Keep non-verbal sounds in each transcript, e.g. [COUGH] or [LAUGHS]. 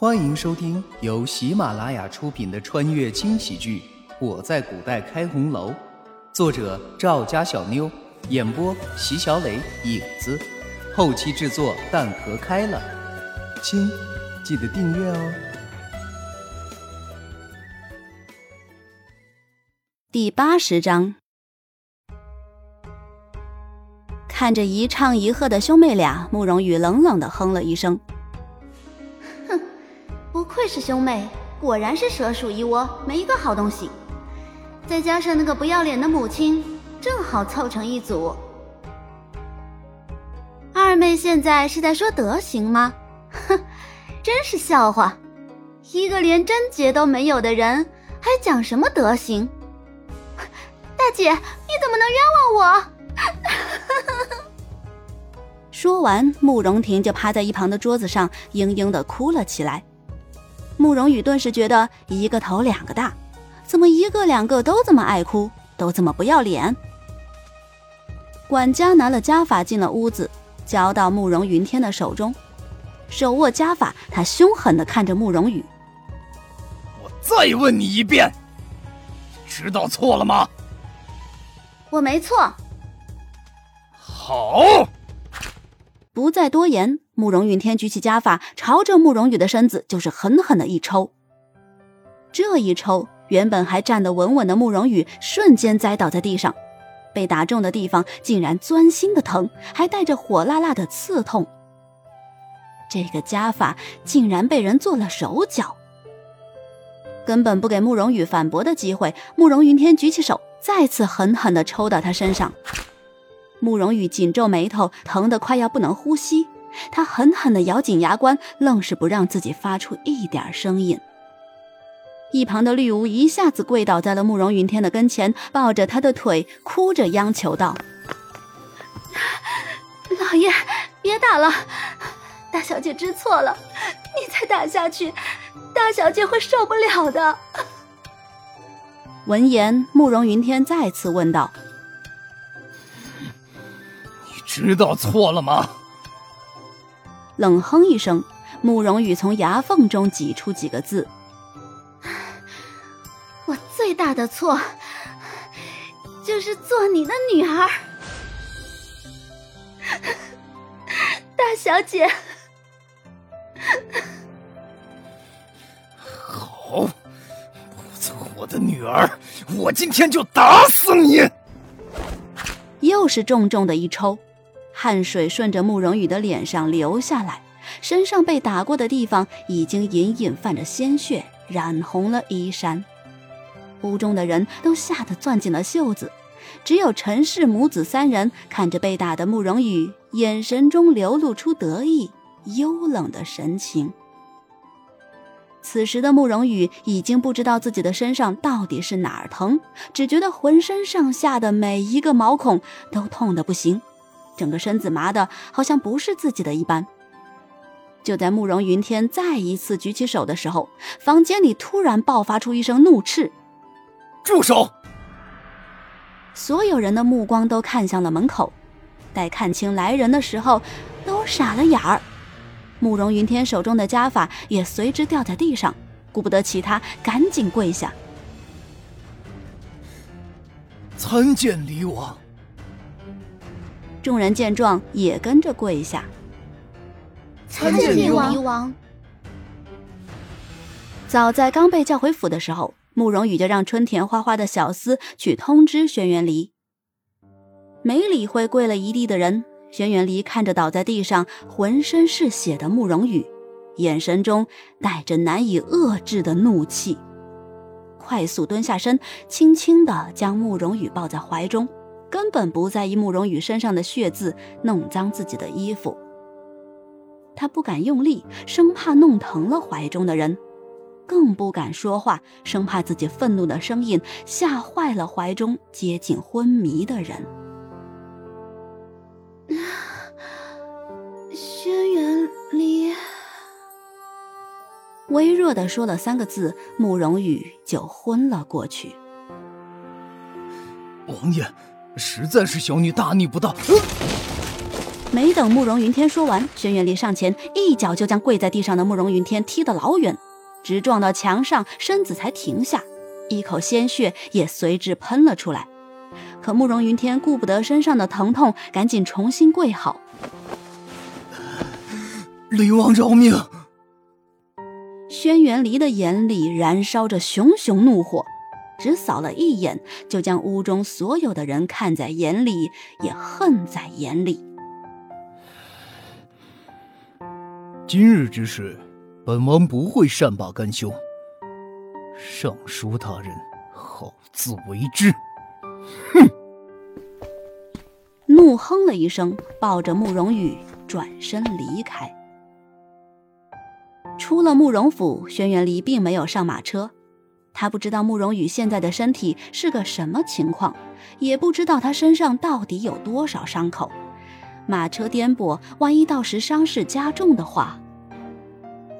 欢迎收听由喜马拉雅出品的穿越轻喜剧《我在古代开红楼》，作者赵家小妞，演播席小磊、影子，后期制作蛋壳开了。亲，记得订阅哦。第八十章，看着一唱一和的兄妹俩，慕容羽冷冷的哼了一声。不愧是兄妹，果然是蛇鼠一窝，没一个好东西。再加上那个不要脸的母亲，正好凑成一组。二妹现在是在说德行吗？哼，[LAUGHS] 真是笑话！一个连贞洁都没有的人，还讲什么德行？大姐，你怎么能冤枉我？说完，慕容婷就趴在一旁的桌子上，嘤嘤的哭了起来。慕容羽顿时觉得一个头两个大，怎么一个两个都这么爱哭，都这么不要脸？管家拿了家法进了屋子，交到慕容云天的手中，手握家法，他凶狠的看着慕容羽：“我再问你一遍，知道错了吗？”“我没错。”“好。”不再多言，慕容云天举起家法，朝着慕容羽的身子就是狠狠的一抽。这一抽，原本还站得稳稳的慕容羽瞬间栽倒在地上，被打中的地方竟然钻心的疼，还带着火辣辣的刺痛。这个家法竟然被人做了手脚，根本不给慕容羽反驳的机会。慕容云天举起手，再次狠狠地抽到他身上。慕容羽紧皱眉头，疼得快要不能呼吸。他狠狠地咬紧牙关，愣是不让自己发出一点声音。一旁的绿芜一下子跪倒在了慕容云天的跟前，抱着他的腿，哭着央求道：“老爷，别打了，大小姐知错了，你再打下去，大小姐会受不了的。”闻言，慕容云天再次问道。你知道错了吗？冷哼一声，慕容羽从牙缝中挤出几个字：“ [SIGHS] 我最大的错，就是做你的女儿，[LAUGHS] 大小姐。”好，不做我的女儿，我今天就打死你！又是重重的一抽。汗水顺着慕容羽的脸上流下来，身上被打过的地方已经隐隐泛着鲜血，染红了衣衫。屋中的人都吓得攥紧了袖子，只有陈氏母子三人看着被打的慕容羽，眼神中流露出得意、幽冷的神情。此时的慕容羽已经不知道自己的身上到底是哪儿疼，只觉得浑身上下的每一个毛孔都痛得不行。整个身子麻的，好像不是自己的一般。就在慕容云天再一次举起手的时候，房间里突然爆发出一声怒斥：“住手！”所有人的目光都看向了门口。待看清来人的时候，都傻了眼儿。慕容云天手中的家法也随之掉在地上，顾不得其他，赶紧跪下：“参见离王。”众人见状，也跟着跪下。参见李王。早在刚被叫回府的时候，慕容羽就让春田花花的小厮去通知轩辕离。没理会跪了一地的人，轩辕离看着倒在地上、浑身是血的慕容羽，眼神中带着难以遏制的怒气，快速蹲下身，轻轻的将慕容羽抱在怀中。根本不在意慕容羽身上的血渍弄脏自己的衣服，他不敢用力，生怕弄疼了怀中的人，更不敢说话，生怕自己愤怒的声音吓坏了怀中接近昏迷的人。轩辕离，微弱的说了三个字，慕容羽就昏了过去。王爷。实在是小女大逆不道。没等慕容云天说完，轩辕离上前一脚就将跪在地上的慕容云天踢得老远，直撞到墙上，身子才停下，一口鲜血也随之喷了出来。可慕容云天顾不得身上的疼痛，赶紧重新跪好。离王饶命！轩辕离的眼里燃烧着熊熊怒火，只扫了一眼，就将屋中所有的人看在眼里，也恨在眼里。今日之事，本王不会善罢甘休。尚书大人，好自为之！哼！怒哼了一声，抱着慕容羽转身离开。出了慕容府，轩辕离并没有上马车。他不知道慕容羽现在的身体是个什么情况，也不知道他身上到底有多少伤口。马车颠簸，万一到时伤势加重的话……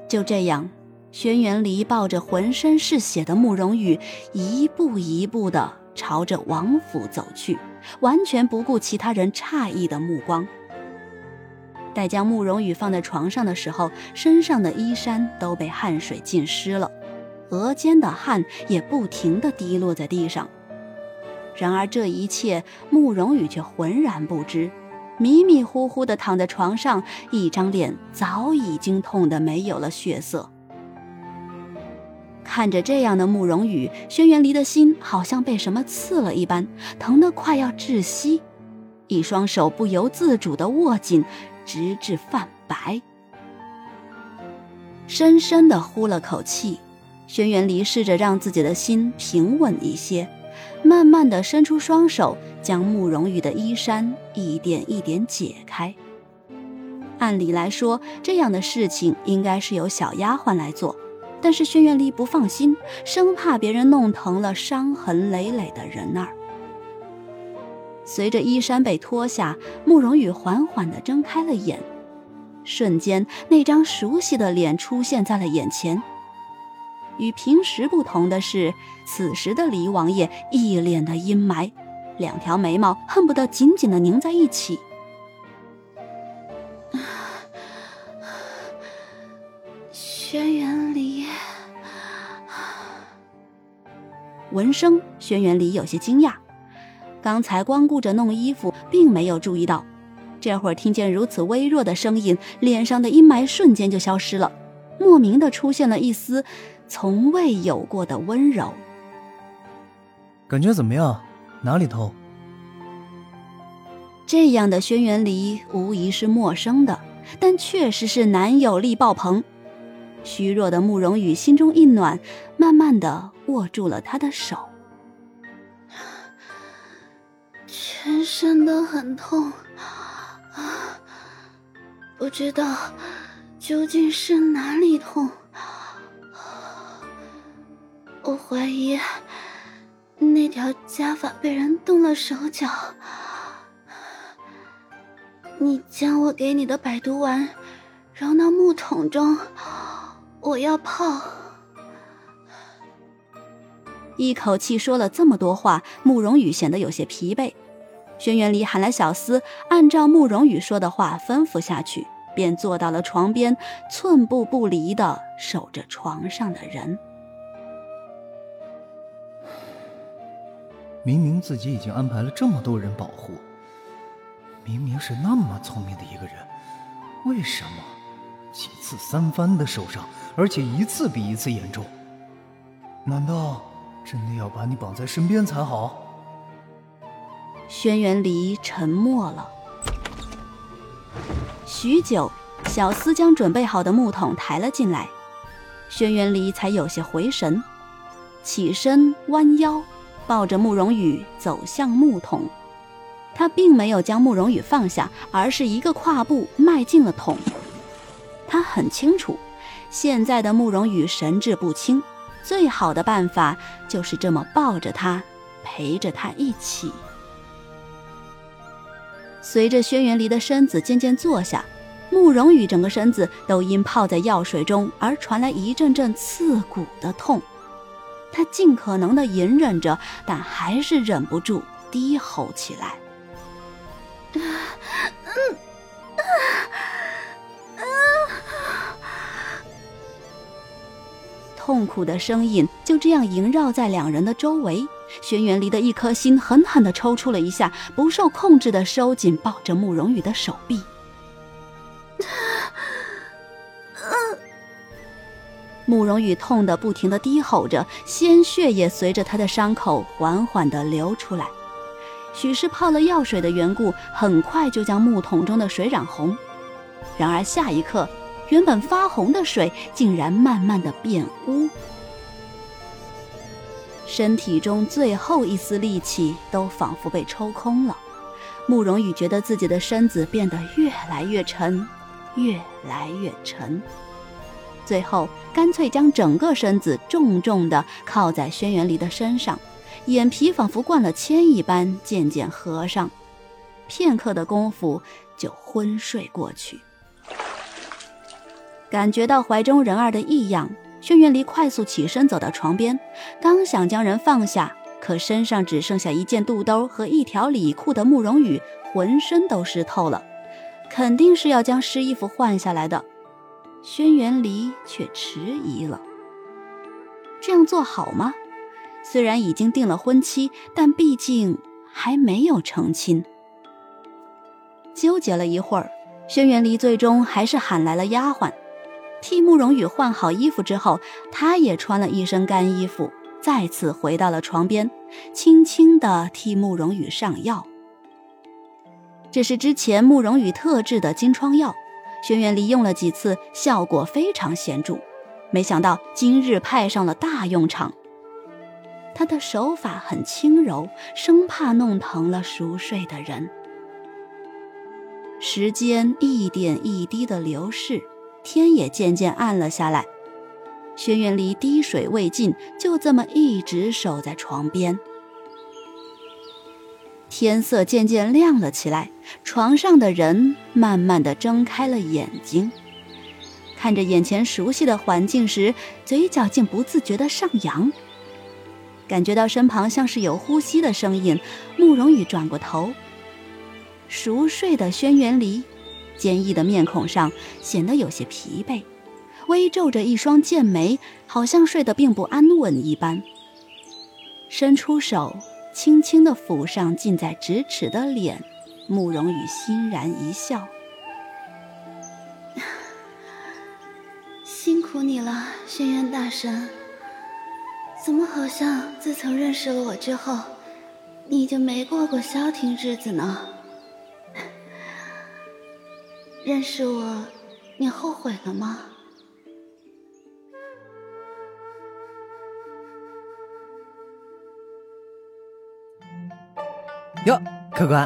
就这样，轩辕离抱着浑身是血的慕容羽，一步一步的朝着王府走去，完全不顾其他人诧异的目光。待将慕容羽放在床上的时候，身上的衣衫都被汗水浸湿了，额间的汗也不停地滴落在地上。然而这一切，慕容羽却浑然不知，迷迷糊糊地躺在床上，一张脸早已经痛得没有了血色。看着这样的慕容羽，轩辕离的心好像被什么刺了一般，疼得快要窒息，一双手不由自主地握紧。直至泛白，深深的呼了口气，轩辕离试着让自己的心平稳一些，慢慢的伸出双手，将慕容羽的衣衫一点一点解开。按理来说，这样的事情应该是由小丫鬟来做，但是轩辕离不放心，生怕别人弄疼了伤痕累累的人儿。随着衣衫被脱下，慕容羽缓缓地睁开了眼，瞬间，那张熟悉的脸出现在了眼前。与平时不同的是，此时的李王爷一脸的阴霾，两条眉毛恨不得紧紧的拧在一起。轩辕离，闻声，轩辕离有些惊讶。刚才光顾着弄衣服，并没有注意到，这会儿听见如此微弱的声音，脸上的阴霾瞬间就消失了，莫名的出现了一丝从未有过的温柔。感觉怎么样？哪里痛？这样的轩辕离无疑是陌生的，但确实是男友力爆棚。虚弱的慕容羽心中一暖，慢慢的握住了他的手。全身都很痛，啊，不知道究竟是哪里痛。我怀疑那条家法被人动了手脚。你将我给你的百毒丸扔到木桶中，我要泡。一口气说了这么多话，慕容羽显得有些疲惫。轩辕离喊来小厮，按照慕容羽说的话吩咐下去，便坐到了床边，寸步不离的守着床上的人。明明自己已经安排了这么多人保护，明明是那么聪明的一个人，为什么几次三番的受伤，而且一次比一次严重？难道真的要把你绑在身边才好？轩辕离沉默了许久，小厮将准备好的木桶抬了进来，轩辕离才有些回神，起身弯腰，抱着慕容羽走向木桶。他并没有将慕容羽放下，而是一个跨步迈进了桶。他很清楚，现在的慕容羽神志不清，最好的办法就是这么抱着他，陪着他一起。随着轩辕离的身子渐渐坐下，慕容羽整个身子都因泡在药水中而传来一阵阵刺骨的痛。他尽可能的隐忍着，但还是忍不住低吼起来。痛苦的声音就这样萦绕在两人的周围。轩辕离的一颗心狠狠的抽出了一下，不受控制的收紧抱着慕容羽的手臂。慕容羽痛得不停地低吼着，鲜血也随着他的伤口缓缓地流出来。许是泡了药水的缘故，很快就将木桶中的水染红。然而下一刻，原本发红的水竟然慢慢的变污。身体中最后一丝力气都仿佛被抽空了，慕容羽觉得自己的身子变得越来越沉，越来越沉，最后干脆将整个身子重重地靠在轩辕离的身上，眼皮仿佛灌了铅一般渐渐合上，片刻的功夫就昏睡过去。感觉到怀中人儿的异样。轩辕离快速起身走到床边，刚想将人放下，可身上只剩下一件肚兜和一条里裤的慕容羽浑身都湿透了，肯定是要将湿衣服换下来的。轩辕离却迟疑了，这样做好吗？虽然已经定了婚期，但毕竟还没有成亲。纠结了一会儿，轩辕离最终还是喊来了丫鬟。替慕容羽换好衣服之后，他也穿了一身干衣服，再次回到了床边，轻轻地替慕容羽上药。这是之前慕容羽特制的金疮药，轩辕离用了几次，效果非常显著。没想到今日派上了大用场。他的手法很轻柔，生怕弄疼了熟睡的人。时间一点一滴的流逝。天也渐渐暗了下来，轩辕离滴水未进，就这么一直守在床边。天色渐渐亮了起来，床上的人慢慢的睁开了眼睛，看着眼前熟悉的环境时，嘴角竟不自觉的上扬。感觉到身旁像是有呼吸的声音，慕容羽转过头，熟睡的轩辕离。坚毅的面孔上显得有些疲惫，微皱着一双剑眉，好像睡得并不安稳一般。伸出手，轻轻地抚上近在咫尺的脸，慕容羽欣然一笑：[SIGHS] “辛苦你了，轩辕大神。怎么好像自从认识了我之后，你就没过过消停日子呢？” [LAUGHS] 认识我，你后悔了吗？哟，客官，